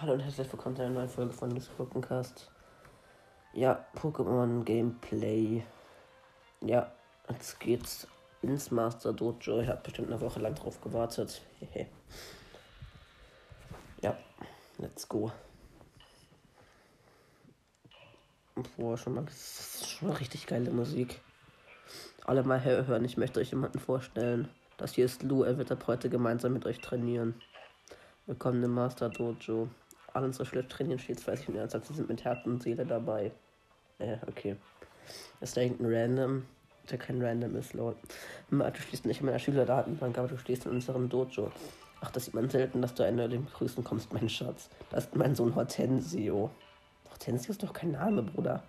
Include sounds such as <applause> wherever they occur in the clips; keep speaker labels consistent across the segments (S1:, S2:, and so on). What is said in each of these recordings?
S1: Hallo und herzlich willkommen zu einer neuen Folge von Pokécast. Ja, Pokémon Gameplay. Ja, jetzt geht's ins Master Dojo. Ich habe bestimmt eine Woche lang drauf gewartet. ja, let's go. Boah, schon mal, schon mal richtig geile Musik. Alle mal hören, ich möchte euch jemanden vorstellen. Das hier ist Lou, er wird ab heute gemeinsam mit euch trainieren. Willkommen im Master Dojo. Alle unsere Schritt trainieren stets fleißig und ernsthaft. Sie sind mit Herz und Seele dabei. Äh, okay. Ist da irgendein Random? Der kein Random ist, lol. Du stehst nicht in meiner Schülerdatenbank, aber du stehst in unserem Dojo. Ach, das sieht man selten, dass du einer dem Grüßen kommst, mein Schatz. Das ist mein Sohn Hortensio. Hortensio ist doch kein Name, Bruder.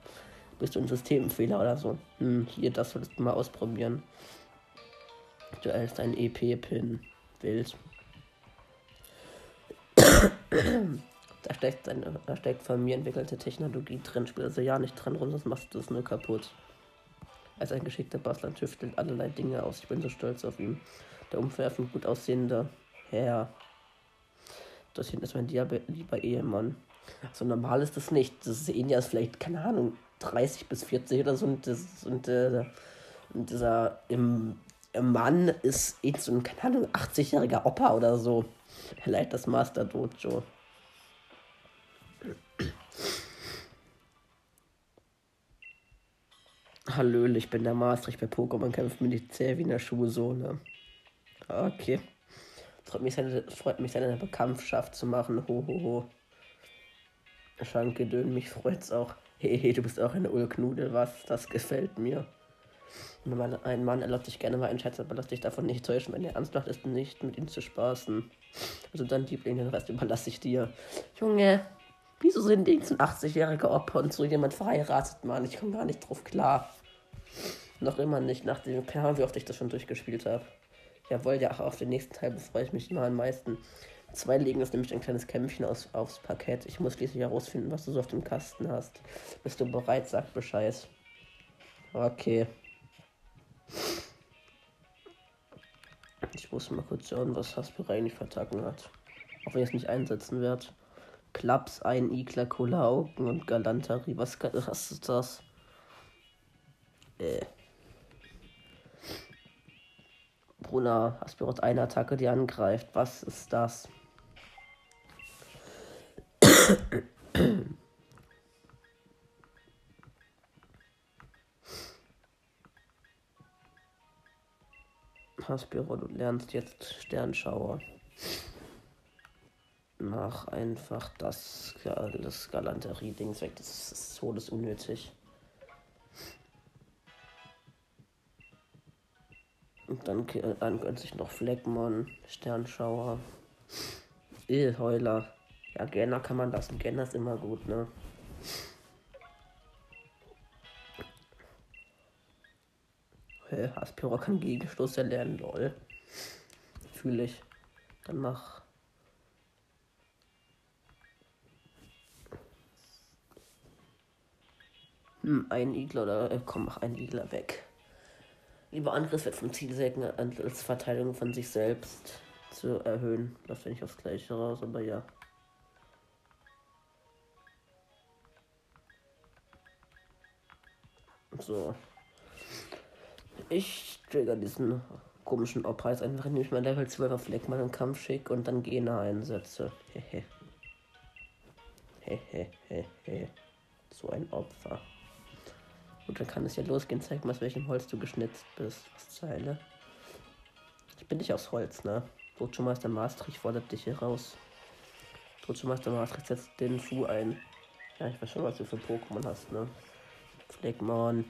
S1: Bist du ein Systemfehler oder so? Hm, hier, das solltest du mal ausprobieren. Du erhältst einen EP-Pin. Wild. Da steckt, eine, da steckt von mir entwickelte Technologie drin. Spiel also ja nicht dran rum, sonst machst du das nur kaputt. Als ein geschickter Bastler tüftelt allerlei Dinge aus. Ich bin so stolz auf ihn. Der umwerfend gut aussehende Herr. Das hier ist mein lieber Ehemann. So normal ist das nicht. Das sehen ja vielleicht, keine Ahnung, 30 bis 40 oder so. Und, das, und, äh, und dieser im Mann ist eh so ein, keine Ahnung, 80-jähriger Opa oder so. Er leitet das Master Dojo. Hallöle, ich bin der Maastricht bei Pokémon kämpft zäh wie in der Schuhsohle. Okay. Freut mich, seine, freut mich seine Bekanntschaft zu machen. Ho, ho, ho. Schanke Dön, mich freut's auch. Hehe, du bist auch eine Ulknudel, was? Das gefällt mir. Ein Mann erlaubt sich gerne mal einen Scherz, aber lass dich davon nicht täuschen. Wenn er ernst macht, ist nicht mit ihm zu spaßen. Also dann, Liebling, den Rest überlasse ich dir. Junge, wieso sind die ein 80-jähriger Opfer und so jemand verheiratet, Mann? Ich komme gar nicht drauf klar. Noch immer nicht, nachdem, keine wie oft ich das schon durchgespielt habe. Jawohl, ja, auf den nächsten Teil freue ich mich immer am meisten. Zwei legen ist nämlich ein kleines Kämpfchen aus, aufs Parkett. Ich muss schließlich herausfinden, was du so auf dem Kasten hast. Bist du bereit? Sag Bescheid. Okay. Ich muss mal kurz schauen, was Hasper eigentlich vertacken hat. Auch wenn ich es nicht einsetzen werde. Klaps, ein Igler, Cola Augen und Galanterie. Was, was ist das? Äh. Brunner, Aspirot eine Attacke, die angreift. Was ist das? Haspiro, du lernst jetzt Sternschauer. Mach einfach das, das Galanterie-Dings weg. Das ist todesunnötig. Und dann, dann gönnt sich noch Fleckmon, Sternschauer, Ölheuler. Ja, Genner kann man lassen. Genner ist immer gut, ne? Hä? Aspiro kann Gegenstoß erlernen, lol. Fühle ich. Dann mach. Hm, ein Igler oder. Äh, komm, mach einen Igler weg. Lieber Angriffswert vom Zielsägen als Verteidigung von sich selbst zu erhöhen. Das finde ich aufs Gleiche raus, aber ja. So. Ich trigger diesen komischen Obpreis einfach, indem ich mein Level 12 auf Fleckmann im Kampf schicke und dann Gena einsetze. Hehe. Hehehehe. So ein Opfer. Gut, dann kann es ja losgehen. Zeig mal, aus welchem Holz du geschnitzt bist. Was Zeile. Ich bin nicht aus Holz, ne? Meister Maastricht fordert dich hier raus. Meister Maastricht setzt den Fu ein. Ja, ich weiß schon, was du für Pokémon hast, ne? Fleckmon.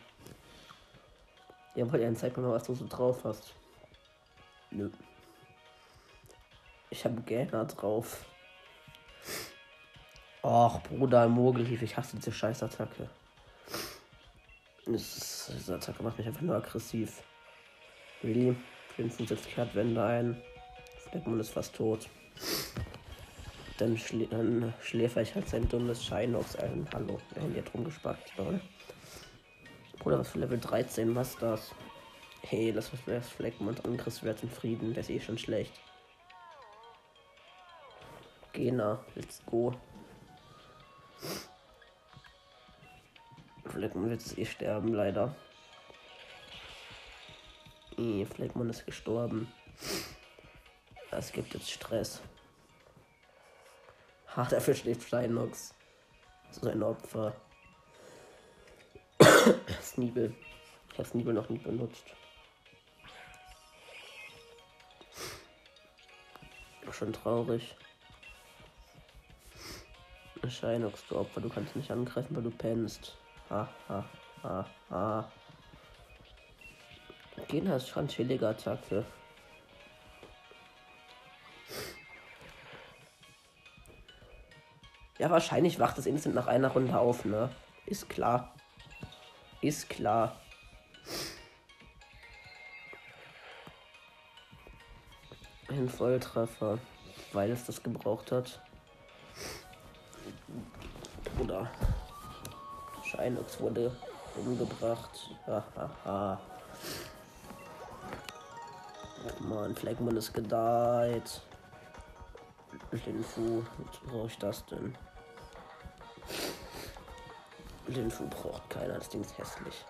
S1: Ja, weil er zeig mir mal, was du so drauf hast. Nö. Ich habe Gähner drauf. Och, Bruder, Mogelhief, ich hasse diese Scheißattacke. Das, diese Attacke macht mich einfach nur aggressiv. Really? 75 Wände ein. Fleckmund ist fast tot. Dann, schlä dann schläfer ich halt sein dummes Shinox ein. Hallo, wir haben hier drum gespackt, lol. Bruder, was für Level 13, was das? Hey, lass was das Fleckmund Angriffswert in Frieden, der ist eh schon schlecht. Gena, let's go. Fleckmann wird eh sterben, leider. Nee, Fleckmann ist gestorben. Es gibt jetzt Stress. Ha, dafür steht Steinox. So ein Opfer. Sneebel. Ich habe Sneebel noch nie benutzt. Schon traurig. Scheinox, du Opfer, du kannst nicht angreifen, weil du pennst. Ha, ha, ha, ha. Gehen hast schon chillige Attacke. Ja, wahrscheinlich wacht das Instant nach einer Runde auf, ne? Ist klar. Ist klar. Ein Volltreffer, weil es das gebraucht hat. Oder Scheinox wurde umgebracht. Hahaha. Mann, Fleckmann ist gedeiht. Linfu, was brauche ich das denn? Linfu braucht keiner, das Ding ist hässlich.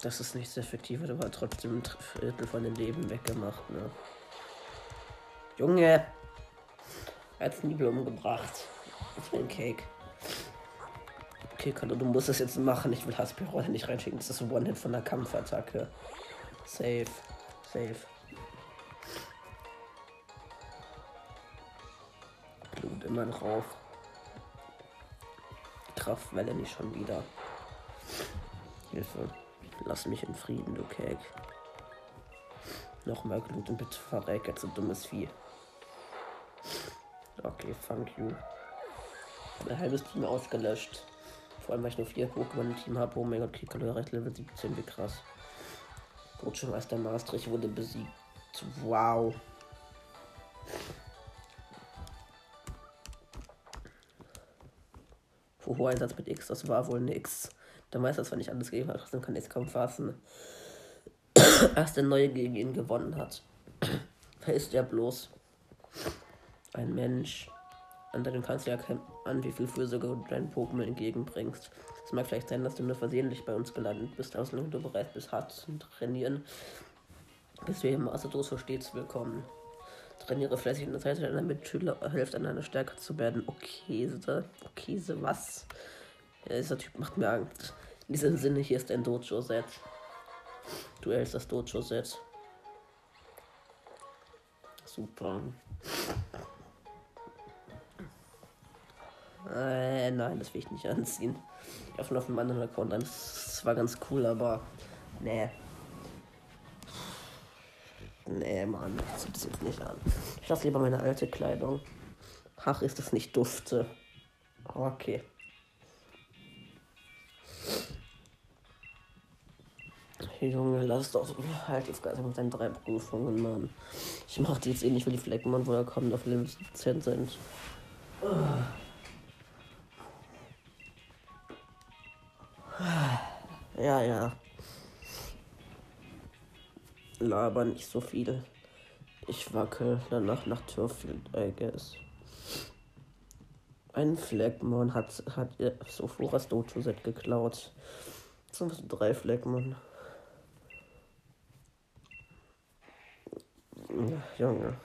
S1: Das ist nicht sehr effektiv, aber trotzdem ein Viertel von den Leben weggemacht, ne? Junge! Er hat Nibel umgebracht. Das war ein Cake. Okay, Kato, du musst es jetzt machen. Ich will Haspiro nicht reinschicken. Das ist ein One-Hit von der Kampfattacke. Safe. Safe. Blut immer drauf. Kraftwelle nicht schon wieder. Hilfe. Lass mich in Frieden, du Cake. Nochmal Glut und bitte verreck jetzt so dummes Vieh. Okay, thank you. Ein halbes Team ausgelöscht. Vor allem, weil ich nur vier Pokémon im Team habe. Oh mein Gott, Kikalo erreicht Level 17, wie krass. Botschaftsmeister Maastricht wurde besiegt. Wow. Hoher Einsatz mit X, das war wohl nix. Der Meister zwar nicht alles gegeben hat, trotzdem kann ich kaum fassen. <clears throat> Erst der Neue gegen ihn gewonnen hat. <clears throat> Ist der bloß? Ein Mensch. Anderen kannst du ja an, wie viel Fürsorge du deinen Pokémon entgegenbringst. Es mag vielleicht sein, dass du nur versehentlich bei uns gelandet bist, solange du bereit bist, hart zu trainieren, bist du hier im Asados stets willkommen. Trainiere fleißig in der Zeit deiner Mitschüler, hilft an deiner stärker zu werden. Okay, okay, was? Ja, dieser Typ macht mir Angst. In diesem Sinne, hier ist ein Dojo-Set. Du hältst das Dojo-Set. Super. Äh, nein, das will ich nicht anziehen. Ich habe auf einem anderen Account an. Das war ganz cool, aber. Nee. Nee, Mann, das jetzt nicht an. Ich lasse lieber meine alte Kleidung. Ach, ist das nicht dufte. Okay. Junge, lass doch halt jetzt gerade mit deinen drei Prüfungen, Mann. Ich mach die jetzt eh nicht, weil die Flecken, wo er kommt, auf Level 17 sind. Ja, ja. Laber nicht so viel. Ich wackel danach nach Turfield, I guess. Ein Fleckmon hat, hat Sophoras Dojo-Set geklaut. So drei Fleckmon. Ja, Junge.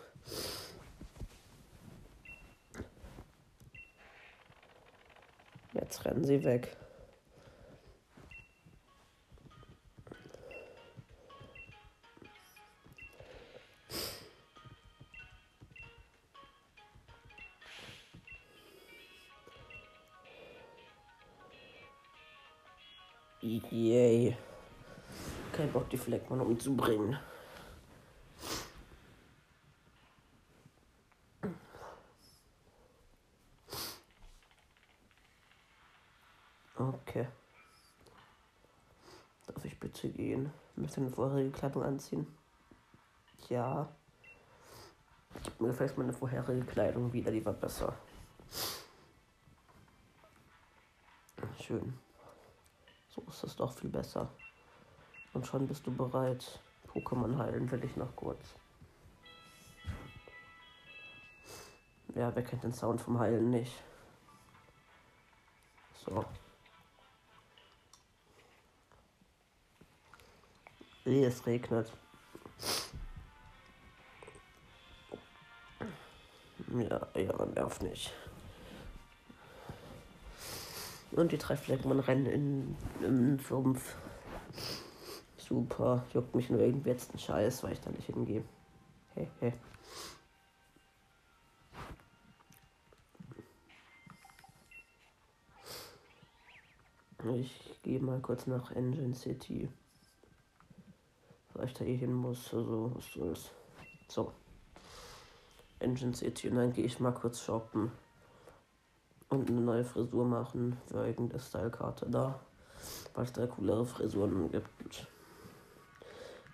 S1: Jetzt rennen sie weg. Die Fleckmann umzubringen. Okay. Darf ich bitte gehen? Möchte eine vorherige Kleidung anziehen? Ja. Mir gefällt meine vorherige Kleidung wieder, die war besser. Schön. So ist es doch viel besser. Und schon bist du bereit. Pokémon heilen will ich noch kurz. Ja, wer kennt den Sound vom Heilen nicht? So. Es regnet. Ja, ja, nervt nicht. Und die drei Fleckmann rennen in, im Sumpf. Super. Juckt mich nur irgendwie jetzt ein Scheiß, weil ich da nicht hingehe. Hey, hey. Ich gehe mal kurz nach Engine City. Weil ich da eh hin muss. Also, was soll's. So. Engine City und dann gehe ich mal kurz shoppen. Und eine neue Frisur machen für irgendeine Stylekarte da. Weil es da coolere Frisuren gibt.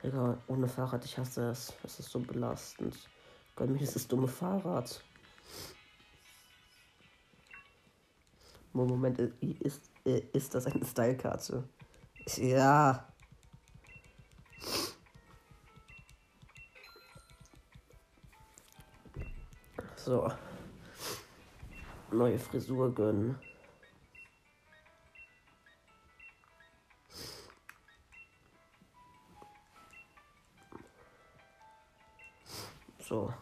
S1: Digga, ohne Fahrrad, ich hasse es. Es ist so belastend. Gott, mir das dumme Fahrrad. Moment, ist, ist das eine Stylekarte? Ja. So. Neue Frisur gönnen. So.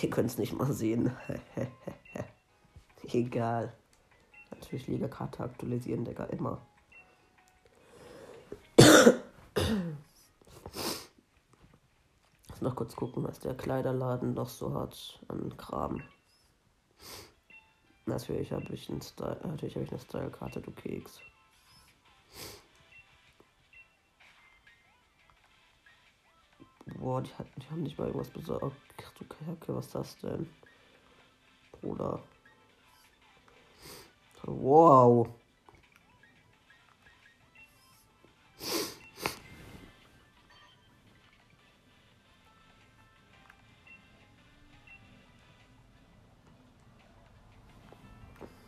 S1: Ihr könnt es nicht mal sehen. <laughs> Egal. Natürlich Liga-Karte aktualisieren, Digga, immer. noch kurz gucken, was der Kleiderladen noch so hat an Kram. Natürlich habe ich, natürlich hab ich eine Style-Karte, du Keks. Boah, die, die haben nicht mal irgendwas besorgt. Du Kacke, was ist das denn? Bruder. Wow.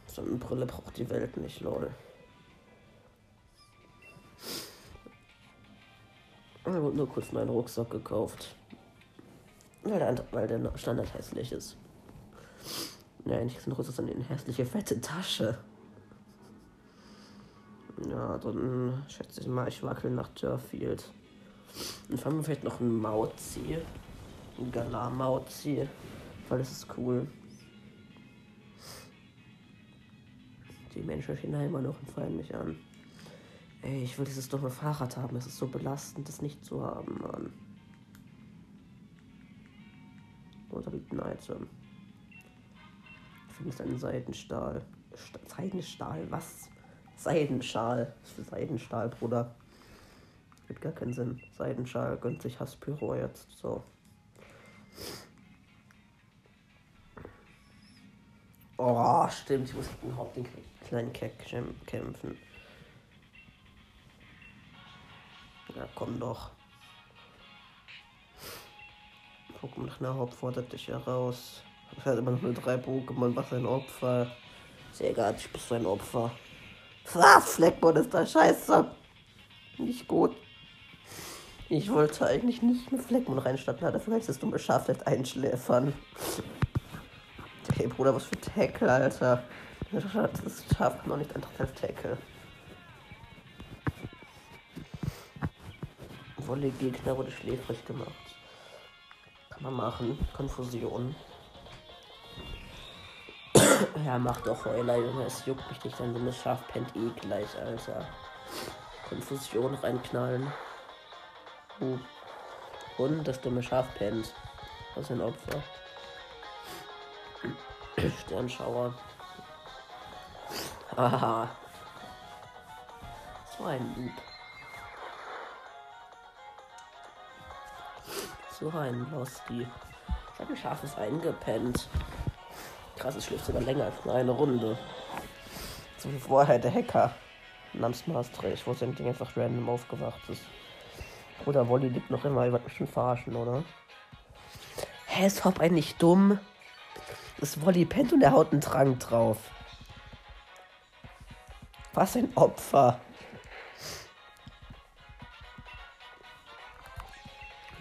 S1: So eine Brille braucht die Welt nicht, lol. Ich habe nur kurz meinen Rucksack gekauft. Weil der, weil der Standard hässlich ist. Ja, nicht so ein Rucksack, eine hässliche, fette Tasche. Ja, dann schätze ich mal, ich wackel nach Turfield. Dann fangen wir vielleicht noch ein Mauzi. Ein Galar-Mauzi. Weil das ist cool. Die Menschen stehen da immer noch und feiern mich an. Ey, ich will dieses dumme Fahrrad haben. Es ist so belastend, das nicht zu haben, Mann. Oder liegt ein Item. Ich finde es ein Seidenstahl. St Seidenstahl, was? Seidenschal. Was für Seidenstahl, Bruder? Gibt gar keinen Sinn. Seidenschal gönnt sich Haspyro jetzt. So. Oh, stimmt. Ich muss gegen Haupt den kleinen Keck kämpfen. Ja, komm doch. Pokémon nach einer Haupt fordert dich heraus. Ich habe immer noch nur drei Pokémon. Was ein Opfer. Sehr egal, ich bin so ein Opfer. Was? Fleckbot ist da scheiße. Nicht gut. Ich wollte eigentlich nicht mit Fleckmon reinstatten, dafür kann ich das dumme Schaf vielleicht einschläfern. Hey Bruder, was für Tackle, Alter. Das Schaf kann doch nicht einfach Tackle. Volley-Gegner wurde schläfrig gemacht. Kann man machen. Konfusion. <coughs> ja, mach doch Heuler, Junge. Es juckt mich nicht, dein dummes Schaf pennt eh gleich, Alter. Konfusion reinknallen. Uh. Und das dumme Schaf pennt. Was ein Opfer. <coughs> Sternschauer. Aha. So ein Lieb. So ein Losty. Sein Schaf ist eingepennt. Krass, es schläft sogar länger als eine Runde. So wie vorher der Hacker namens Maastricht, wo sein Ding einfach random aufgewacht ist. Oder Wolli liegt noch immer, ihr wollt mich schon verarschen, oder? Hä, ist Hop eigentlich dumm? Das Wolli pennt und er haut einen Trank drauf. Was ein Opfer.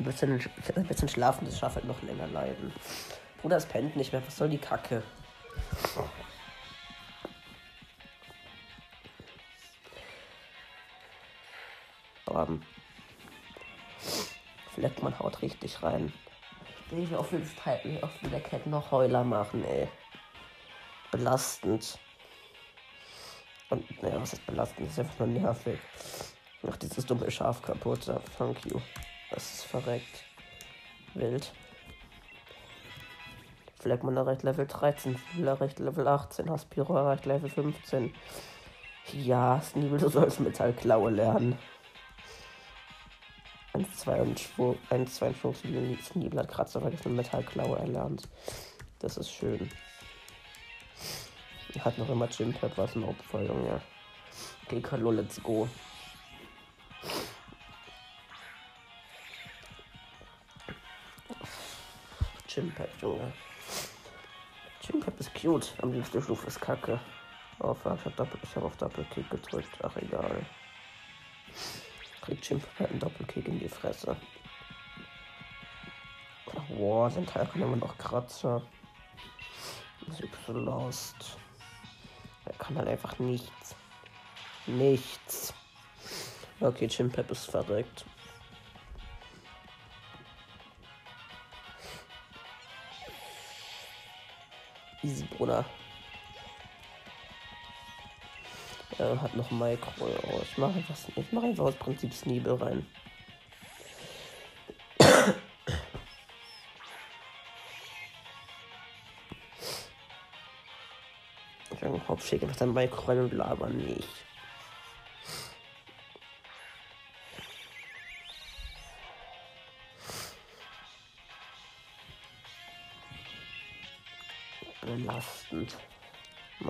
S1: Ein bisschen, ein bisschen schlafen, das schafft halt noch länger leiden. Bruder, es pennt nicht mehr. Was soll die Kacke? Um, Fleck, man haut richtig rein. Oft will, wie oft will der Cat noch Heuler machen, ey. Belastend. Und, naja, was ist belastend? Das ist einfach nur nervig. Ach, dieses dumme Schaf kaputt. Thank you. Das ist verreckt. Wild. Fleckmann erreicht Level 13, Sneebel erreicht Level 18, Haspiro erreicht Level 15. Ja, Sneebel, du sollst Metallklaue lernen. 1, 2 und Schwung, 1, 2 und Schwung, Sneebel hat Kratzer vergessen Metallklaue erlernt. Das ist schön. Hat noch immer Chimpep, was ein Opfer, Junge. Okay, Kalo, let's go. Chimpep, Junge. Chimpep ist cute. Am liebsten Stufe ist kacke. Oh fuck, ich hab, ich hab auf Doppelkick gedrückt. Ach egal. Kriegt Chimpep einen Doppelkick in die Fresse. Boah, sein Teil kann immer noch Kratzer. Das ist so lost. Er kann halt einfach nichts. Nichts. Okay, Chimpep ist verrückt. Easy, Bruder. Er hat noch Micro. Oh, ich mache einfach, ich mache einfach aus Prinzip Sneebel rein. Hauptschick einfach sein Micro rein und laber nicht.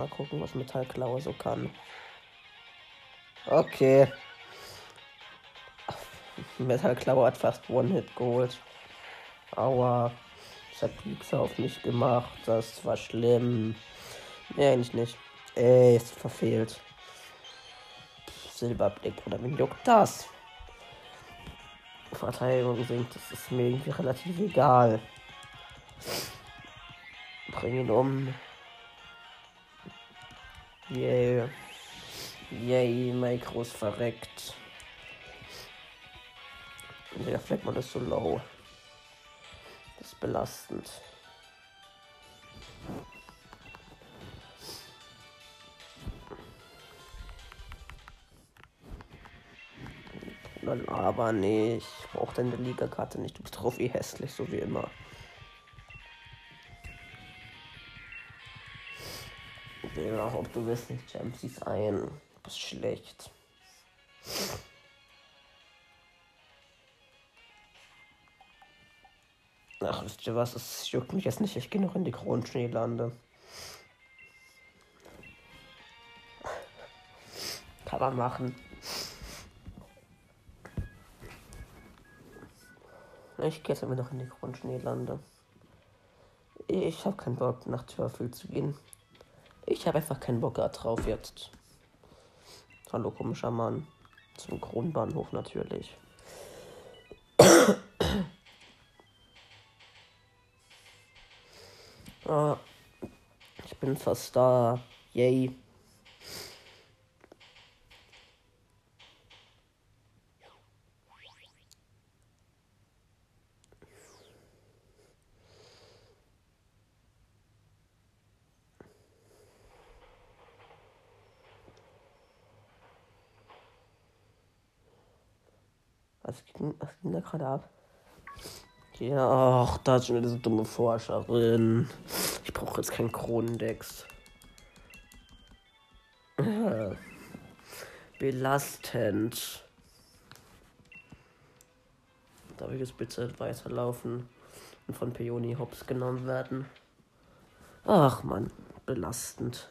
S1: Mal gucken, was Metallklaue so kann. Okay. Metallklaue hat fast One-Hit geholt. Aua. Das hat Pixar auf mich gemacht. Das war schlimm. Nee, eigentlich nicht. Ey, ist verfehlt. Silberblick, oder wen juckt das? Verteidigung sinkt, das ist mir irgendwie relativ egal. Bring ihn um. Yay. Yay, Mikros verreckt. Der Fleckmann ist so low. Das ist belastend. aber nicht. Ich brauche deine Liga-Karte nicht. Du bist drauf wie hässlich, so wie immer. Ja, ob du wirst nicht Champions ein. Du bist schlecht. Ach, wisst ihr was? Es juckt mich jetzt nicht. Ich gehe noch in die Kronschneelande. Kann man machen. Ich gehe jetzt aber noch in die Grundschneelande. Ich habe keinen Bock, nach Törfel zu gehen. Ich habe einfach keinen Bock drauf jetzt. Hallo, komischer Mann. Zum Kronbahnhof natürlich. <coughs> ah, ich bin fast da. Yay. Was ging, gerade ab? Ja, ach, da ist schon diese dumme Forscherin. Ich brauche jetzt keinen Kronendex. Belastend. Darf ich jetzt bitte weiterlaufen und von Peony Hops genommen werden? Ach man, belastend.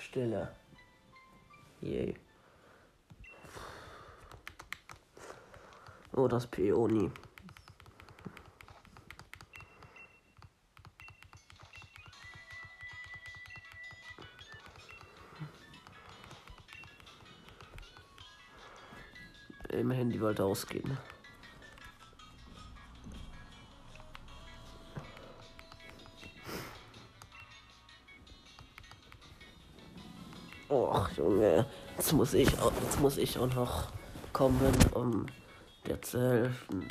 S1: Stille. Yay. Oh, das Peoni. Im Handy wollte ausgehen. Muss ich auch, jetzt muss ich auch noch kommen, um dir zu helfen.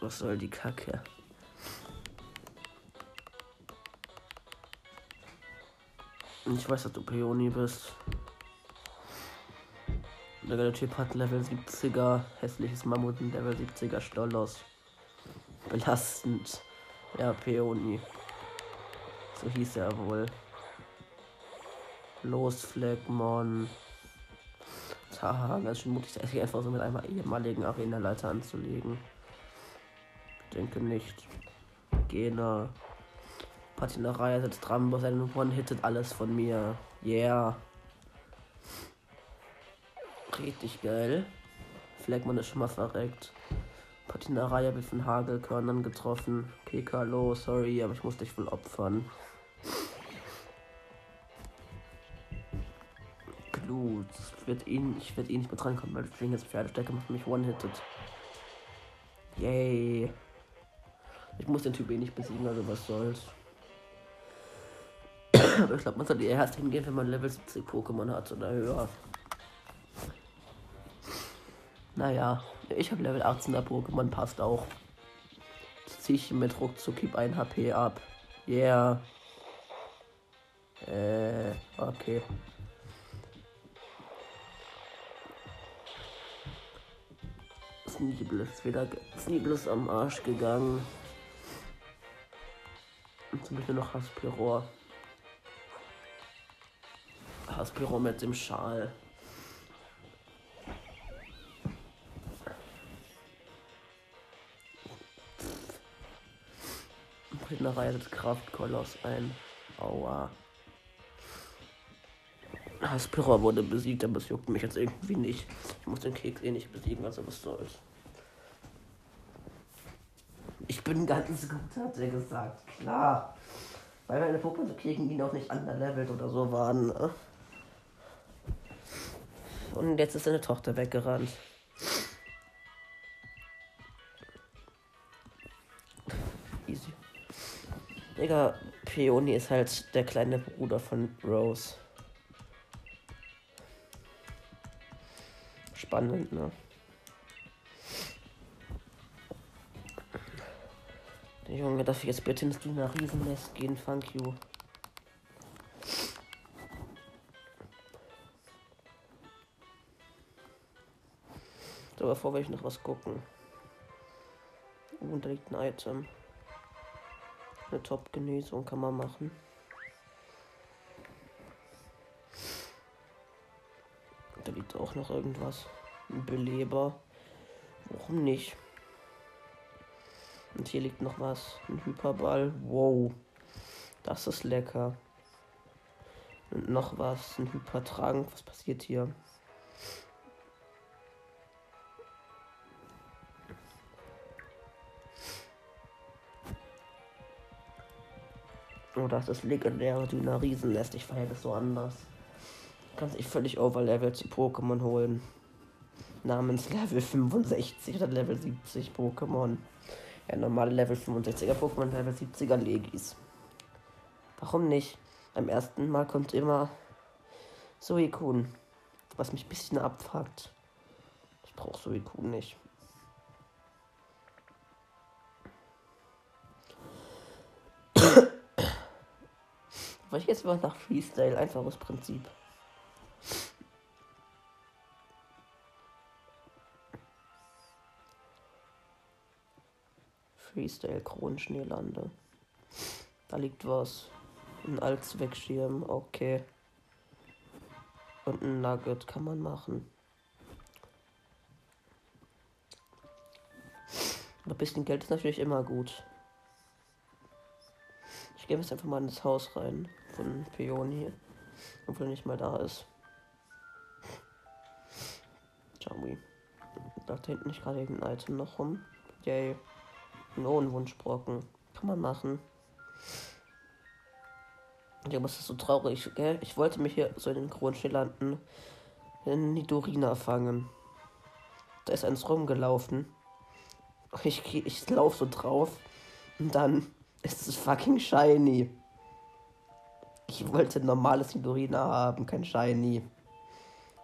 S1: Was soll die Kacke? Ich weiß, dass du Peony bist. Der Typ hat Level 70er, hässliches Mammut und Level 70er Stollos. Belastend. Ja, Peony. So hieß er wohl. Los, Fleckmon. Haha, ganz schön mutig, sich einfach so mit einem ehemaligen Arena-Leiter anzulegen. Ich denke nicht. Gena. Patinerei setzt Rambo, seine One-Hittet alles von mir. Yeah. Richtig geil. Fleckmann ist schon mal verreckt. Patinerei wird von Hagelkörnern getroffen. Kekalo, sorry, aber ich muss dich wohl opfern. Glut. Ich werde ihn, ich werde ihn nicht mehr drankommen, weil ich jetzt Pferdestärke macht mich one-hitted. Yay. Ich muss den Typ eh nicht besiegen, also was soll's. Aber ich glaube, man sollte eher erst hingehen, wenn man Level 70 Pokémon hat oder höher. Naja, ich habe Level 18er Pokémon, passt auch. Jetzt ziehe ich mit ruckzuck 1 HP ab. Yeah. Äh, okay. Sneeble ist wieder Sneeble ist am Arsch gegangen. Und zum Beispiel noch Haspiror. Haspiror mit dem Schal. Redner reitet Kraftkoloss ein. Aua. Aspira wurde besiegt, aber es juckt mich jetzt irgendwie nicht. Ich muss den Keks eh nicht besiegen, also was soll's. Bin ganz gut, hat er gesagt. Klar. Weil meine Pokémon gegen ihn auch nicht underlevelt oder so waren. Ne? Und jetzt ist seine Tochter weggerannt. Digga, Peony ist halt der kleine Bruder von Rose. Spannend, ne? Junge, darf ich jetzt bitte ins Dina Riesennest gehen? Thank you. So, bevor will ich noch was gucken. Oh, da liegt ein Item. Eine Top-Genesung kann man machen. Da liegt auch noch irgendwas. Ein Beleber. Warum nicht? Und hier liegt noch was. Ein Hyperball. Wow. Das ist lecker. Und noch was. Ein Hypertragen. Was passiert hier? Oh, das ist legendäre Dünner Riesennest. Ich feiere das so anders. Kannst dich völlig overlevelt zu Pokémon holen. Namens Level 65 oder Level 70 Pokémon. Ja, normale Level 65er Pokémon, Level 70er Legis. Warum nicht? Beim ersten Mal kommt immer Suicune. Was mich ein bisschen abfuckt. Ich brauche Suicune nicht. <coughs> Aber ich jetzt mal nach Freestyle, einfaches Prinzip. Freestyle Kronschneelande. Da liegt was. Ein Allzweckschirm, okay. Und ein Nugget kann man machen. ein bisschen Geld ist natürlich immer gut. Ich gehe jetzt einfach mal in das Haus rein von Peony. Obwohl er nicht mal da ist. Ciao. Da hinten nicht gerade irgendein Item noch rum. Yay. Ein Ohrenwunschbrocken. Kann man machen. Ja, es ist so traurig, gell? Ich wollte mich hier so in den Kronschillanden in Nidorina fangen. Da ist eins rumgelaufen. Ich, ich laufe so drauf. Und dann ist es fucking shiny. Ich wollte ein normales Nidorina haben, kein shiny.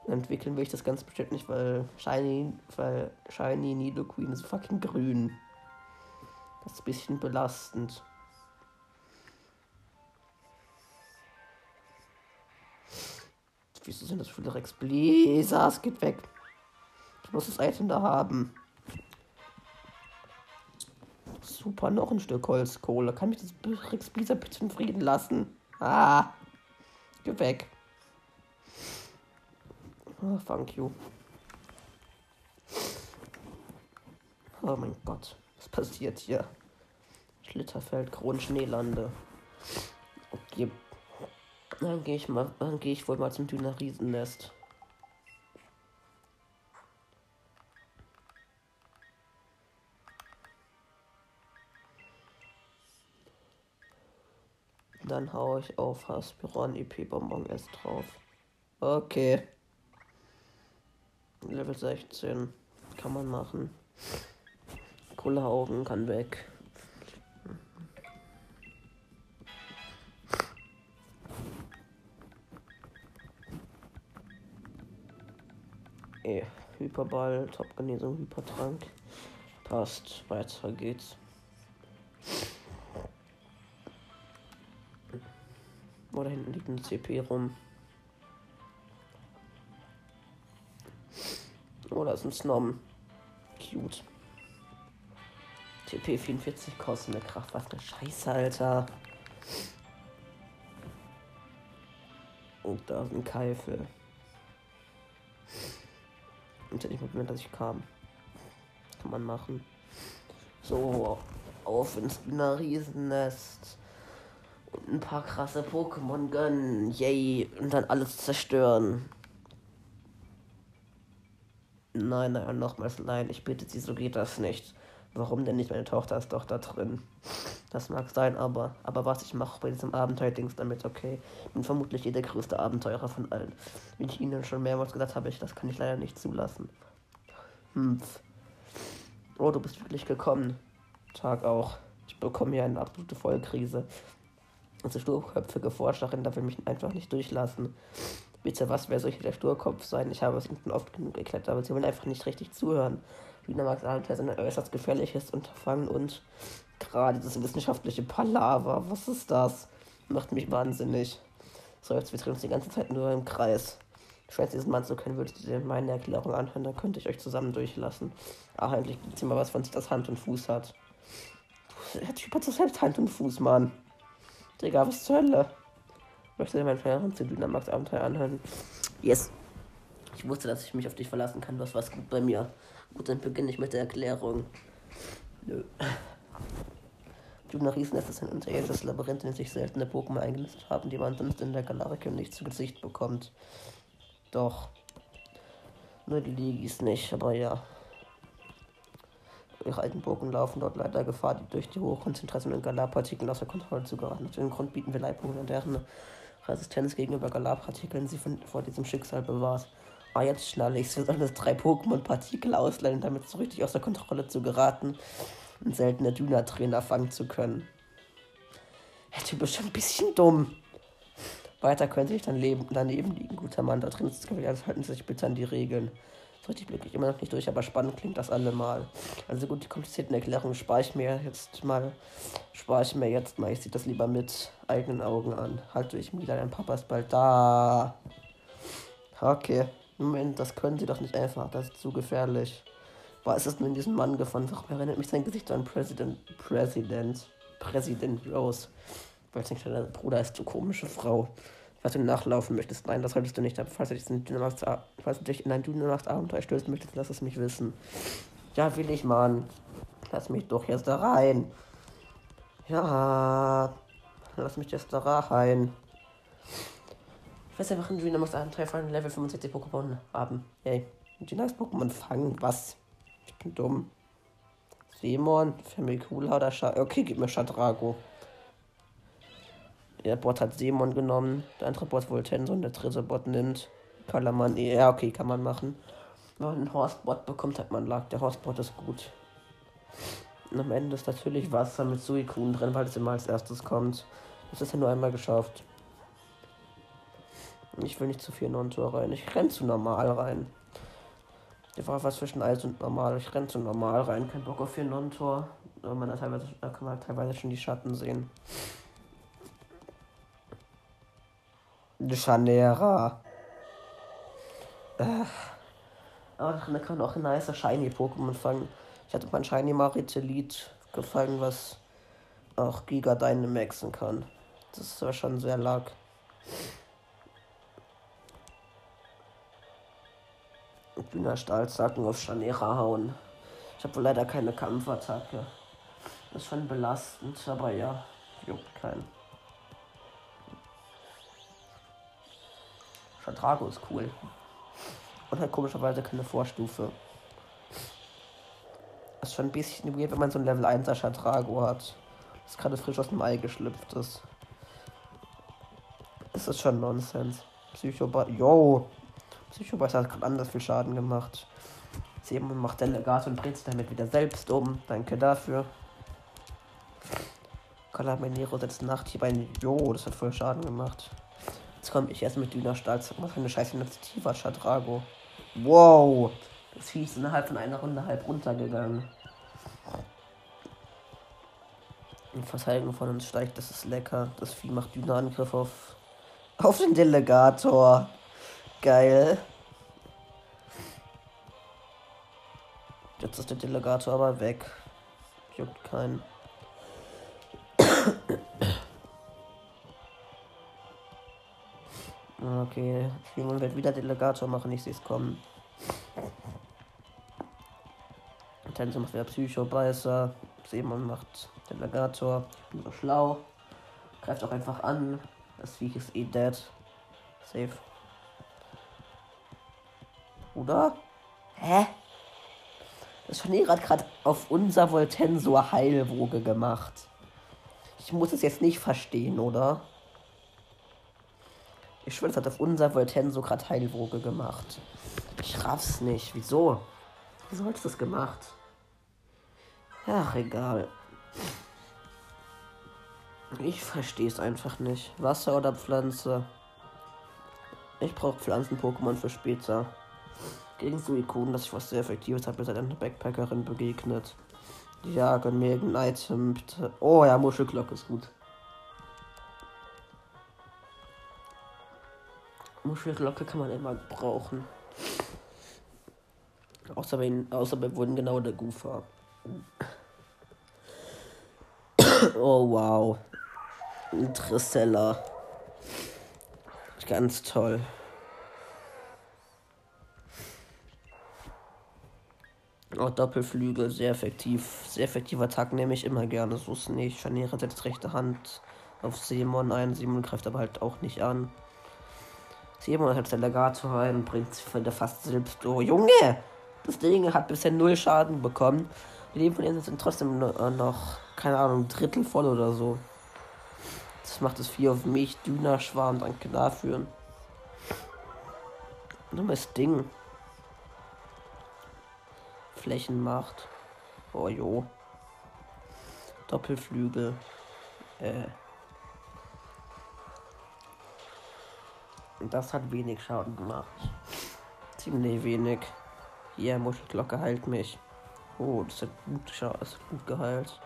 S1: Entwickeln will ich das ganz bestimmt nicht, weil shiny, weil shiny Nidoqueen ist fucking grün. Das ist ein bisschen belastend. Wieso sind das viele Rex Blizzards? Geht weg. Ich muss das Item da haben. Super, noch ein Stück Holzkohle. Kann mich das Rex Blizzard bitte in Frieden lassen? Ah. Geh weg. Oh, thank you. Oh mein Gott. Was passiert hier? Schlitterfeld, Kronschneelande. Okay. Dann gehe ich mal, dann gehe ich wohl mal zum Dünner Riesennest. Dann hau ich auf Haspiron EP Bonbon S drauf. Okay. Level 16. Kann man machen. Coole Augen kann weg. Eh, Hyperball, Top-Genesung, Hypertrank. Passt, weiter geht's. Oh, da hinten liegt ein CP rum. Oh, da ist ein Snom. Cute. TP 44 kostet eine Kraft. Was eine Scheiße, Alter. Und da ist ein Keifel. Und ich mal dass ich kam. Kann man machen. So, auf ins Riesennest. Und ein paar krasse Pokémon gönnen. Yay. Und dann alles zerstören. Nein, nein, nochmals nein. Ich bitte Sie, so geht das nicht. Warum denn nicht? Meine Tochter ist doch da drin. Das mag sein, aber, aber was ich mache bei diesem Abenteuer-Dings damit, okay. Bin vermutlich eh der größte Abenteurer von allen. Wie ich Ihnen schon mehrmals gesagt habe, ich, das kann ich leider nicht zulassen. Hm. Oh, du bist wirklich gekommen. Tag auch. Ich bekomme hier eine absolute Vollkrise. Also sturköpfige Forscherin da will mich einfach nicht durchlassen. Bitte, was, wer soll hier der Sturkopf sein? Ich habe es ihnen oft genug erklärt, aber sie wollen einfach nicht richtig zuhören. Abenteuer ist ein äußerst gefährliches Unterfangen und gerade das wissenschaftliche Palaver, was ist das? Macht mich wahnsinnig. So, jetzt wir drehen uns die ganze Zeit nur im Kreis. Ich weiß, diesen Mann zu können, würdet ihr meine Erklärung anhören, dann könnte ich euch zusammen durchlassen. Ah, endlich gibt es mal was, von sich das Hand und Fuß hat. Der Typ hat doch selbst Hand und Fuß, Mann. Digga, was zur Hölle? Möchte dir meinen Fernseher zu Dynamax Abenteuer anhören? Yes. Ich wusste, dass ich mich auf dich verlassen kann. Du hast was gut bei mir. Gut, dann beginne ich mit der Erklärung. Nö. Lunariesnest ist ein unterirdisches Labyrinth, in dem sich seltene Pokémon eingenistet haben, die man sonst in der Galarikum nicht zu Gesicht bekommt. Doch. Nur die Ligis nicht, aber ja. Ihre alten Burgen laufen dort leider Gefahr, die durch die hohe Konzentration an Galarpartikeln außer Kontrolle zu geraten. Aus dem Grund bieten wir Leitungen, deren Resistenz gegenüber Galarpartikeln sie von, vor diesem Schicksal bewahrt. Ah, jetzt schnalle ich, wir sollen das drei Pokémon-Partikel ausleihen, damit so richtig aus der Kontrolle zu geraten und seltene Duna-Trainer fangen zu können. Der Typ ist schon ein bisschen dumm. Weiter könnte ich dann leben, daneben liegen, guter Mann. Da drin ist es also halten Sie sich bitte an die Regeln. So richtig blick ich immer noch nicht durch, aber spannend klingt das allemal. Also gut, die komplizierten Erklärungen spare ich mir jetzt mal. Spare ich mir jetzt mal. Ich sehe das lieber mit eigenen Augen an. Halte ich wieder, dein Papa ist bald da. Okay. Moment, das können Sie doch nicht einfach. Das ist zu gefährlich. Was ist denn in diesem Mann gefunden? Warum erinnert mich sein Gesicht an President. President. Präsident Rose. Weil nicht dein Bruder ist, du komische Frau was du nachlaufen möchtest. Nein, das solltest du nicht. Aber falls du dich in, falls dich in ein Dynamax-Abenteuer stößt möchtest, lass es mich wissen. Ja, will ich, Mann. Lass mich doch jetzt da rein. Ja. Lass mich jetzt da rein. Ich weiß einfach, ein Dynamax-Abenteuer von Level 65 Pokémon haben. Yay. Dynamax-Pokémon fangen. Was? Dumm. Simon, Femicula oder Scha Okay, gib mir Shadrago. Der Bot hat Simon genommen, der andere Bot wohl Tenso und der dritte Bot nimmt Kalaman. Ja, okay, kann man machen. Wenn man einen Horstbot bekommt, hat man Lack. Der Horstbot ist gut. Und am Ende ist natürlich Wasser mit Suikun drin, weil es immer als erstes kommt. Das ist ja nur einmal geschafft. Ich will nicht zu viel Non-Tor rein. Ich renn zu normal rein. Der war was zwischen Eis und normal. Ich renn zu normal rein. Kein Bock auf vier Non-Tor. Da, kann man teilweise schon die Schatten sehen. Chanera. Äh. Aber da kann man auch ein nicer Shiny-Pokémon fangen. Ich hatte mein Shiny Maritelit gefangen, was auch Giga Dynamaxen kann. Das war schon sehr lag. Dünner Stahlzacken auf Scharniere hauen. Ich habe wohl leider keine Kampfattacke. Das ist schon belastend, aber ja, juckt keinen. Vertrago ist cool. Und halt komischerweise keine Vorstufe. Das ist schon ein bisschen weird, wenn man so ein Level 1er Shatrago hat. Das gerade frisch aus dem Ei geschlüpft ist. Das ist schon Nonsens. Psychobat. Yo! Psychobat hat gerade anders viel Schaden gemacht. Simon macht Delegat und bringt sich damit wieder selbst um. Danke dafür. Calamanero setzt Nacht hier bei. Jo, das hat voll Schaden gemacht. Jetzt komme ich erst mit Dünner Stahl. Was für eine scheiße Initiative hat. Wow! Das Vieh ist innerhalb von einer Runde halb runtergegangen. Die Verteidigung von uns steigt, das ist lecker. Das Vieh macht Dünner Angriff auf, auf den Delegator. Geil. Jetzt ist der Delegator aber weg. Juckt keinen. Okay, Simon wird wieder Delegator machen, ich sehe es kommen. Tenso macht wieder Psycho-Beißer. Simon macht Delegator. Ich bin so schlau. Greift auch einfach an. Das Viech ist eh dead. Safe. Oder? Hä? Das Scharnier hat gerade auf unser Voltensor Heilwoge gemacht. Ich muss es jetzt nicht verstehen, oder? Ich schwöre, das hat auf unser Voltenso gerade Heilwoge gemacht. Ich raff's nicht. Wieso? Wieso hat es das gemacht? Ach, egal. Ich verstehe es einfach nicht. Wasser oder Pflanze? Ich brauche Pflanzen-Pokémon für später. Gegen Suikun, dass ich was sehr Effektives habe, seit einer Backpackerin begegnet. Ja, gönn mir irgendein Item. Oh ja, Muschelglocke ist gut. Muschelglocke kann man immer brauchen. Außer bei, außer bei genau der Gufa. Oh wow. Tristella. Ganz toll. Auch Doppelflügel, sehr effektiv. Sehr effektiver Tag nehme ich immer gerne. So ist nicht. Scharniere setzt rechte Hand auf Simon ein. Simon greift aber halt auch nicht an. Simon hat Delegator rein und bringt von der fast selbst. Oh Junge! Das Ding hat bisher null Schaden bekommen. Die Leben von ihnen sind trotzdem äh, noch, keine Ahnung, Drittel voll oder so. Das macht das Vieh auf mich. Düner Schwarm, danke dafür. Dummes Ding. Flächenmacht. Oh jo. Doppelflügel. Äh. Das hat wenig Schaden gemacht. Ziemlich wenig. Hier, Muschelglocke heilt mich. Oh, das hat gut, das hat gut geheilt.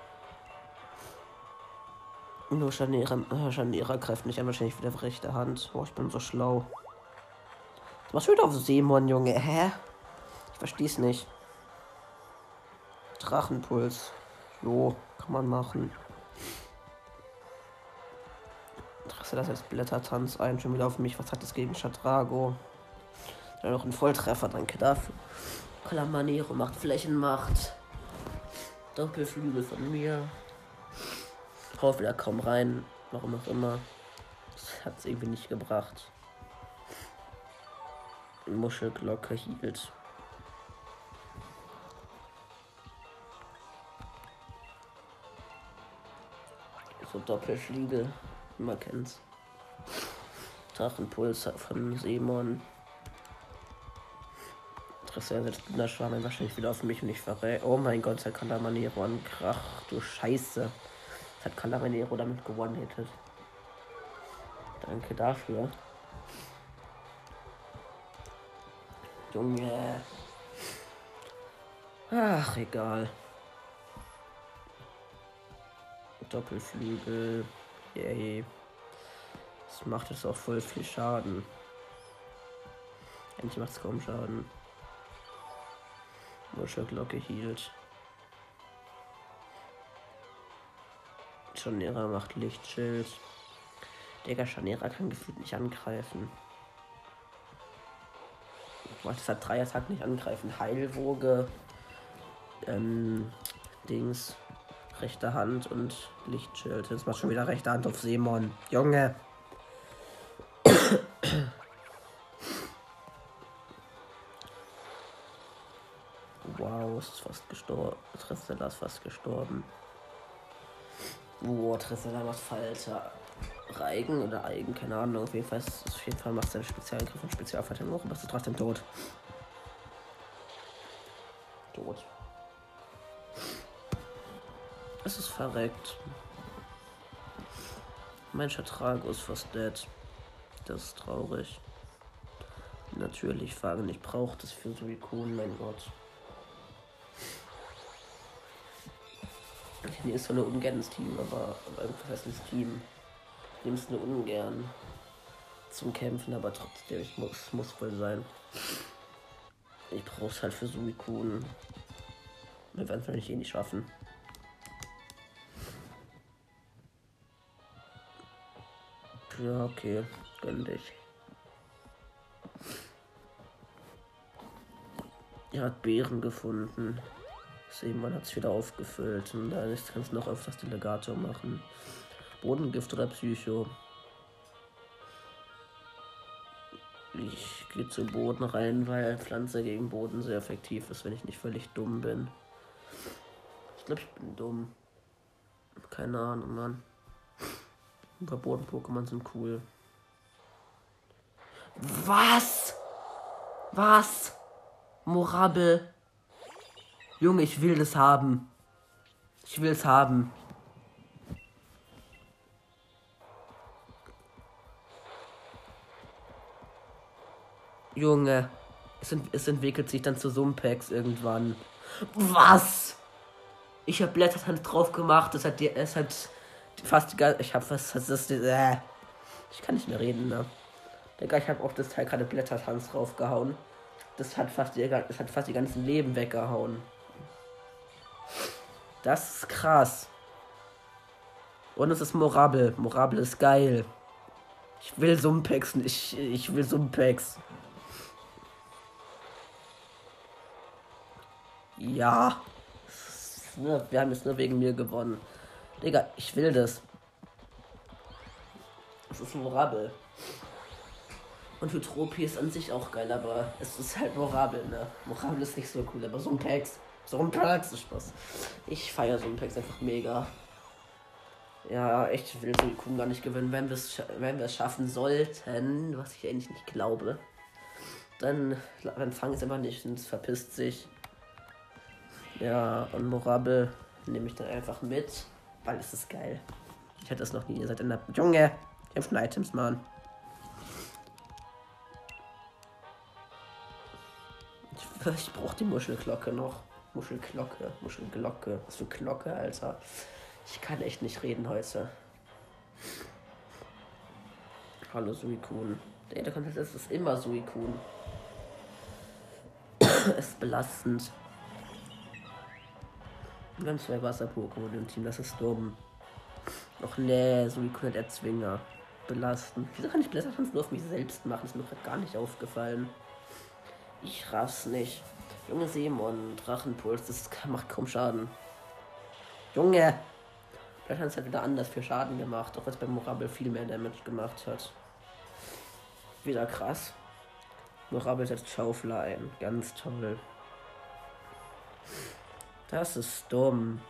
S1: Nur Scharnierer, äh, Scharnierer greift nicht an, wahrscheinlich wieder rechte Hand. Oh, ich bin so schlau. Was wieder auf Seemon, Junge? Hä? Ich versteh's nicht. Drachenpuls. Jo, kann man machen. Interesse das jetzt Blättertanz ein, schon wieder auf mich. Was hat das gegen Chatrago? Dann noch ein Volltreffer, danke dafür. Calamanero macht Flächenmacht. Doppelflügel von mir. Haut wieder kaum rein. Warum auch immer. Das hat es irgendwie nicht gebracht. Muschelglocke hielt. Doppelfliegel. Man kennt's. Drachenpuls von Simon. Tristan setzt der Schwarm wahrscheinlich wieder auf mich und ich verrät. Oh mein Gott, es hat Calamanero an Krach. Du Scheiße. Es hat Calamanero damit gewonnen hättet. Danke dafür. Junge. Ach, egal. Doppelflügel. Yay. Das macht jetzt auch voll viel Schaden. Endlich macht es kaum Schaden. Muschelglocke hielt. Scharnierer macht Lichtschild. Digga, Scharnierer kann gefühlt nicht angreifen. Das hat drei Attacken nicht angreifen. Heilwoge. Ähm, Dings. Rechte Hand und Lichtschild. Jetzt macht schon wieder rechte Hand auf Simon. Junge. wow, ist fast gestorben. Tristella ist fast gestorben. Wow, Tristella macht Falter. Reigen oder Eigen, keine Ahnung. Auf jeden Fall, ist, auf jeden Fall macht seine Spezialangriff und Spezialverteidigung hoch, aber ist trotzdem tot. Tot. Es ist verreckt. Mein Schatrago ist fast dead. Das ist traurig. Natürlich, Fagen, ich brauche das für Suikun, mein Gott. Hier ist so eine ungern ins Team, aber, heißt das Team. Ich nehme es nur ungern zum Kämpfen, aber trotzdem, ich muss, muss wohl sein. Ich brauche es halt für Suikun. Wir werden es wahrscheinlich eh nicht schaffen. Ja, okay. Gönn dich. Er hat Beeren gefunden. Seemann hat es wieder aufgefüllt. Und da kannst du noch öfters Delegator machen. Bodengift oder Psycho. Ich gehe zu Boden rein, weil Pflanze gegen Boden sehr effektiv ist, wenn ich nicht völlig dumm bin. Ich glaube, ich bin dumm. Keine Ahnung, Mann. Boden-Pokémon sind cool. Was? Was? Morabel. Junge, ich will das haben. Ich will es haben. Junge. Es, ent es entwickelt sich dann zu Sumpex irgendwann. Was? Ich habe Blättertanz drauf gemacht. Es hat, es hat fast die ganze. Ich habe was. Das ist, äh, ich kann nicht mehr reden, ne? Digga, ich habe auf das Teil gerade Blättertanz draufgehauen. Das hat fast die, das hat fast die ganzen Leben weggehauen. Das ist krass. Und es ist Morabel. Morabel ist geil. Ich will Sumpex. Ich, ich will Sumpex. Ja. Wir haben es nur wegen mir gewonnen. Digga, ich will das. Das ist Morabel. Und Hydropie ist an sich auch geil, aber es ist halt Morabel, ne? Morabel ist nicht so cool, aber so ein Pax. So ein Pax ist Spaß. Ich feiere so ein Pax einfach mega. Ja, echt, ich will so die Kuchen gar nicht gewinnen. Wenn wir es wenn es schaffen sollten, was ich eigentlich nicht glaube, dann, dann fange ich es einfach nicht und es verpisst sich. Ja, und Morabel nehme ich dann einfach mit. Weil es ist geil. Ich hätte das noch nie. Ihr seid in der. Junge! Ich hab schon Items, Mann. Ich, ich brauche die Muschelglocke noch. Muschelglocke, Muschelglocke. Was für Glocke, Alter. Ich kann echt nicht reden heute. Hallo Suikun. Der Kontakt ist, immer Suikun. <coughs> ist belastend. Wir haben zwei Wasser-Pokémon im Team, das ist dumm. Doch nee, so wie könnte der Zwinger belasten. Wieso kann ich Blättertanz nur auf mich selbst machen? Ist mir gerade gar nicht aufgefallen. Ich raff's nicht. Junge Seemon, Drachenpuls, das <laughs> macht kaum Schaden. Junge! Blättertanz hat wieder anders für Schaden gemacht, auch als beim Morabel viel mehr Damage gemacht hat. Wieder krass. Morabel setzt Schaufel ein. Ganz toll. Das ist dumm.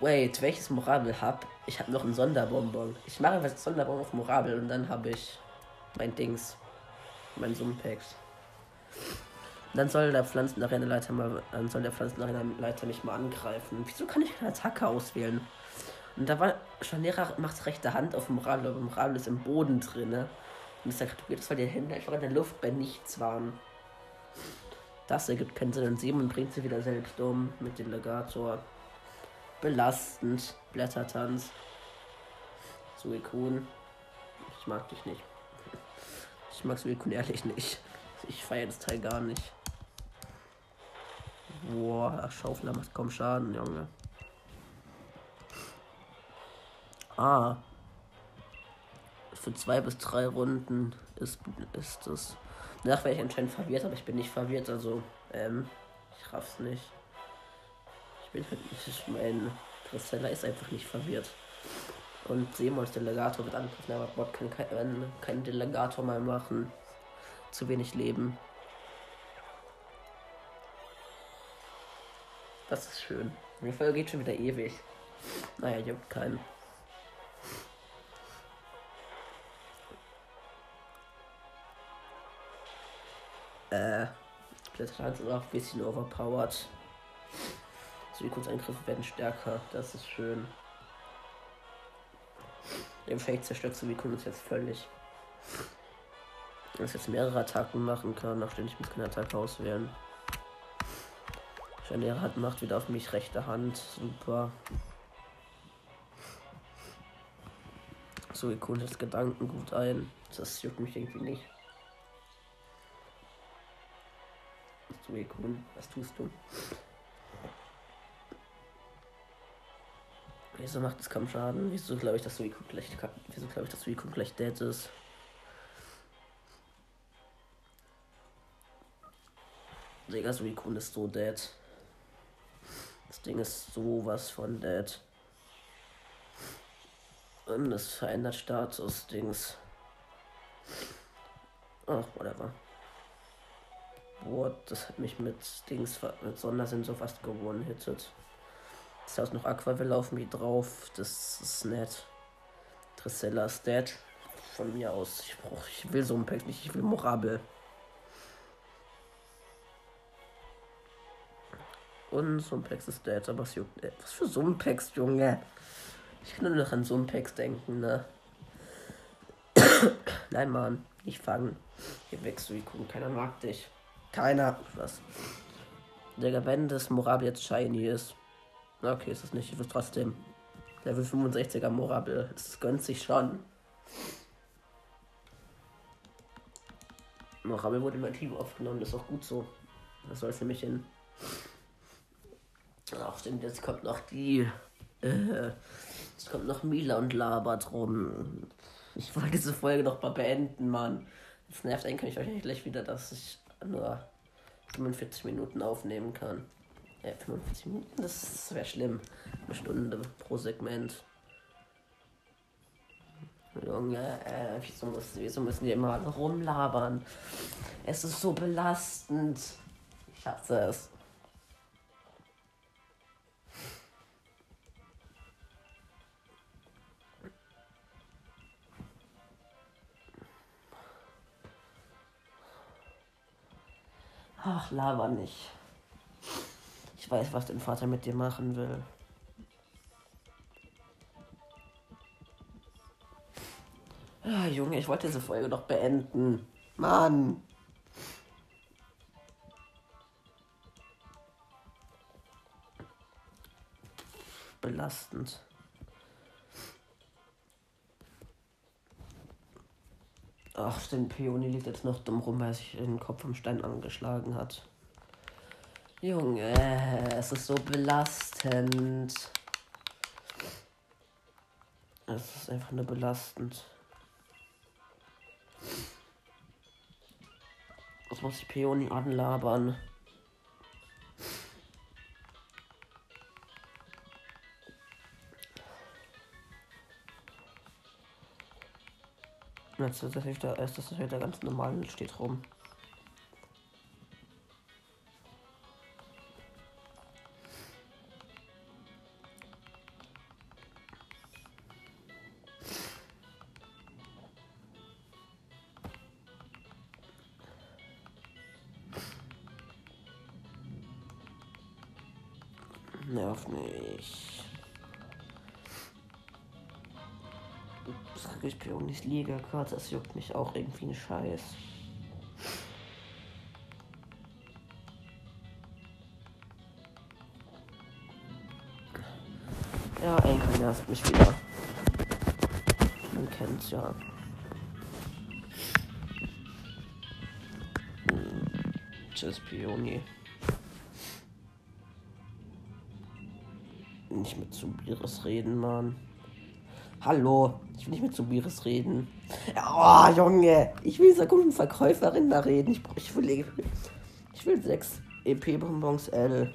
S1: Wait, welches Morabel hab? Ich habe noch einen Sonderbonbon. Ich mache was Sonderbonbon auf Morabel und dann habe ich mein Dings. Mein Sumpex. Dann soll der Pflanzenarena-Leiter mal, dann soll der Pflanzenarena-Leiter mich mal angreifen. Wieso kann ich keine Attacke auswählen? Und da war Scharnierer macht rechte Hand auf Morabel, aber Morabel ist im Boden drin. Ne? Und ist das weil die Hände einfach in der Luft bei nichts waren. Das ergibt keinen Sinn. Und Simon bringt sie wieder selbst um mit dem Legator. Belastend. Blättertanz. Suikun. Ich mag dich nicht. Ich mag Suikun ehrlich nicht. Ich feiere das Teil gar nicht. Boah, Schaufler macht kaum Schaden, Junge. Ah. Für zwei bis drei Runden ist, ist es. Danach wäre ich anscheinend verwirrt, aber ich bin nicht verwirrt, also, ähm, ich raff's nicht. Ich bin halt nicht, ich mein, Tristella ist einfach nicht verwirrt. Und Seemons Delegator wird angegriffen, aber Bot kann keinen kein Delegator mal machen. Zu wenig Leben. Das ist schön. Die Folge geht schon wieder ewig. Naja, juckt keinen. Äh, Blätter ist auch ein bisschen overpowered. So die Kurzangriffe werden stärker. Das ist schön. Der Fake zerstört wie uns jetzt völlig. Dass jetzt mehrere Attacken machen kann, nachdem ich muss keine Attacke auswählen. Scharniere hat macht wieder auf mich rechte Hand. Super. Ich das Gedanken gut ein. Das juckt mich irgendwie nicht. So, Ikon, was tust du? Wieso macht es kaum Schaden? Wieso glaube ich, dass Suicune gleich, wieso glaube ich, dass Suicune gleich dead ist? Digga, Suicune ist so dead. Das Ding ist sowas von dead. Und es verändert Status-Dings. Ach, whatever. Boah, das hat mich mit Dings, mit Sondersensor fast gewonnen hittet. Ist aus noch Aquaville laufen wie drauf. Das ist nett. Trisella ist dead. Von mir aus. Ich, brauch, ich will so ein Pack nicht. Ich will Morabel. Und Sumpex ist dead, aber es juckt. Äh, was für Sumpex, Junge? Ich kann nur noch an Sumpex denken, ne? <coughs> Nein, Mann, nicht fangen. Hier wächst du wie Kuh, keiner mag dich. Keiner. Was? Der wenn das Morabel jetzt shiny ist. Okay, ist es nicht. Ich will trotzdem. Level 65er Morabel. Das gönnt sich schon. Morabel wurde in mein Team aufgenommen. Das ist auch gut so. Das soll es nämlich hin. Ach stimmt, jetzt kommt noch die. Äh, jetzt kommt noch Mila und Laba drum. Ich wollte diese Folge noch mal beenden, Mann. Das nervt eigentlich wahrscheinlich gleich wieder, dass ich nur 45 Minuten aufnehmen kann. Ja, 45 Minuten, das wäre schlimm. Eine Stunde pro Segment. Junge, äh, wieso, müssen, wieso müssen die immer rumlabern? Es ist so belastend. Ich hasse es. Ach, laber nicht. Ich weiß, was dein Vater mit dir machen will. Ah, Junge, ich wollte diese Folge doch beenden. Mann. Belastend. Ach, stimmt, Peony liegt jetzt noch dumm rum, weil sich den Kopf vom Stein angeschlagen hat. Junge, es ist so belastend. Es ist einfach nur belastend. Was muss ich Peony anlabern? Jetzt ist das da ist das wieder ganz normal steht rum. Pionis Liga-Karte, das juckt mich auch irgendwie ein Scheiß. Ja, Enkel nervt mich wieder. Man kennt's ja. Hm. Tschüss, Pioni. Nicht mit Subiris reden, Mann. Hallo, ich will nicht mit Subiris reden. Oh, Junge, ich will dieser guten Verkäuferin da reden. Ich, ich will, ich will sechs EP-Bonbons L.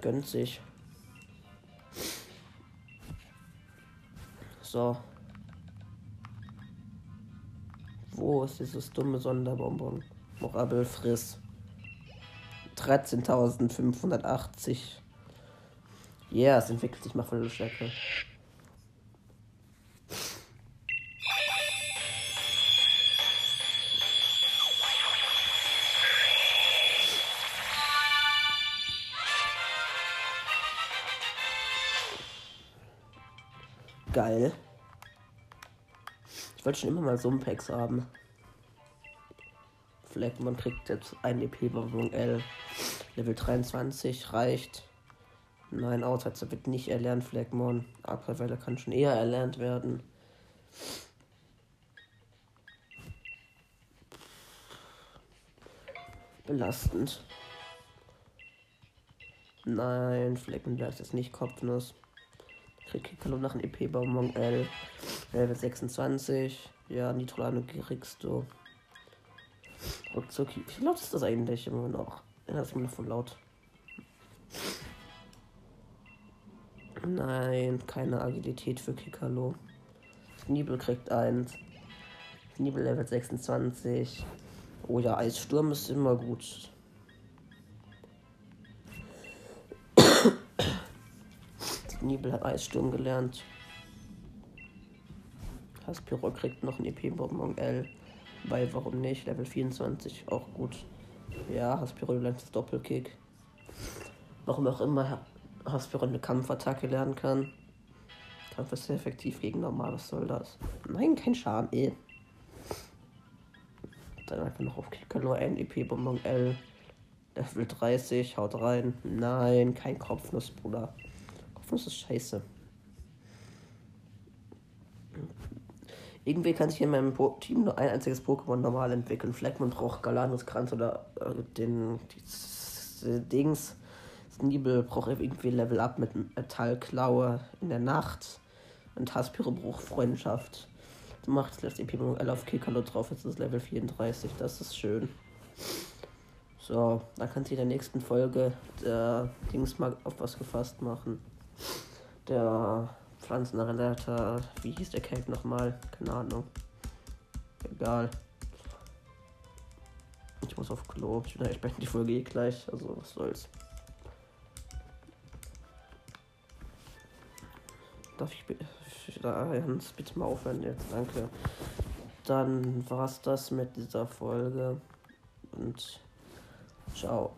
S1: Gönnt sich. So. Wo ist dieses dumme Sonderbonbon? Morabel friss. 13.580. Ja, yeah, es entwickelt sich mal voll Stärke. Wollte schon immer mal so ein Packs haben. Vielleicht man kriegt jetzt ein EP-Bonbon L. Level 23 reicht. Nein, Aussetzer wird nicht erlernt, Flagmon. Aquavelle kann schon eher erlernt werden. Belastend. Nein, Flecken bleibt jetzt nicht Kopfnuss. Krieg Kalo nach einem EP-Bonbon L. Level 26. Ja, Nitrolano kriegst du. Ruckzuck. Wie laut ist das eigentlich immer noch? Ja, das ist immer noch voll laut. Nein, keine Agilität für Kikalo. Nibel kriegt 1. Nibel Level 26. Oh ja, Eissturm ist immer gut. Nibel hat Eissturm gelernt. Haspiro kriegt noch ein EP-Bonbon L. Weil, warum nicht? Level 24, auch gut. Ja, Haspiro lernt das Doppelkick. Warum auch immer Haspiro eine Kampfattacke lernen kann. Kampf ist sehr effektiv gegen normal, was soll das? Nein, kein Schaden, eh. Dann einfach noch auf Kikalo ein EP-Bonbon L. Level 30, haut rein. Nein, kein Kopfnuss, Bruder. Kopfnuss ist scheiße. Irgendwie kann sich in meinem po Team nur ein einziges Pokémon normal entwickeln. Fleckmund braucht Galanus Kranz oder äh, den die, Dings. Sneebel braucht irgendwie Level Up mit Metallklaue in der Nacht. Und Haspiro braucht Freundschaft. Du machst das EP L auf Kikalo drauf, jetzt ist Level 34. Das ist schön. So, dann kannst du in der nächsten Folge der Dings mal auf was gefasst machen. Der Pflanzenrelater, wie hieß der Cake nochmal? Keine Ahnung. Egal. Ich muss auf Klo. Ich bin ja entsprechend <laughs> die Folge eh gleich, also was soll's. Darf ich <laughs> da Jans bitte mal aufhören jetzt? Danke. Dann war's das mit dieser Folge und ciao.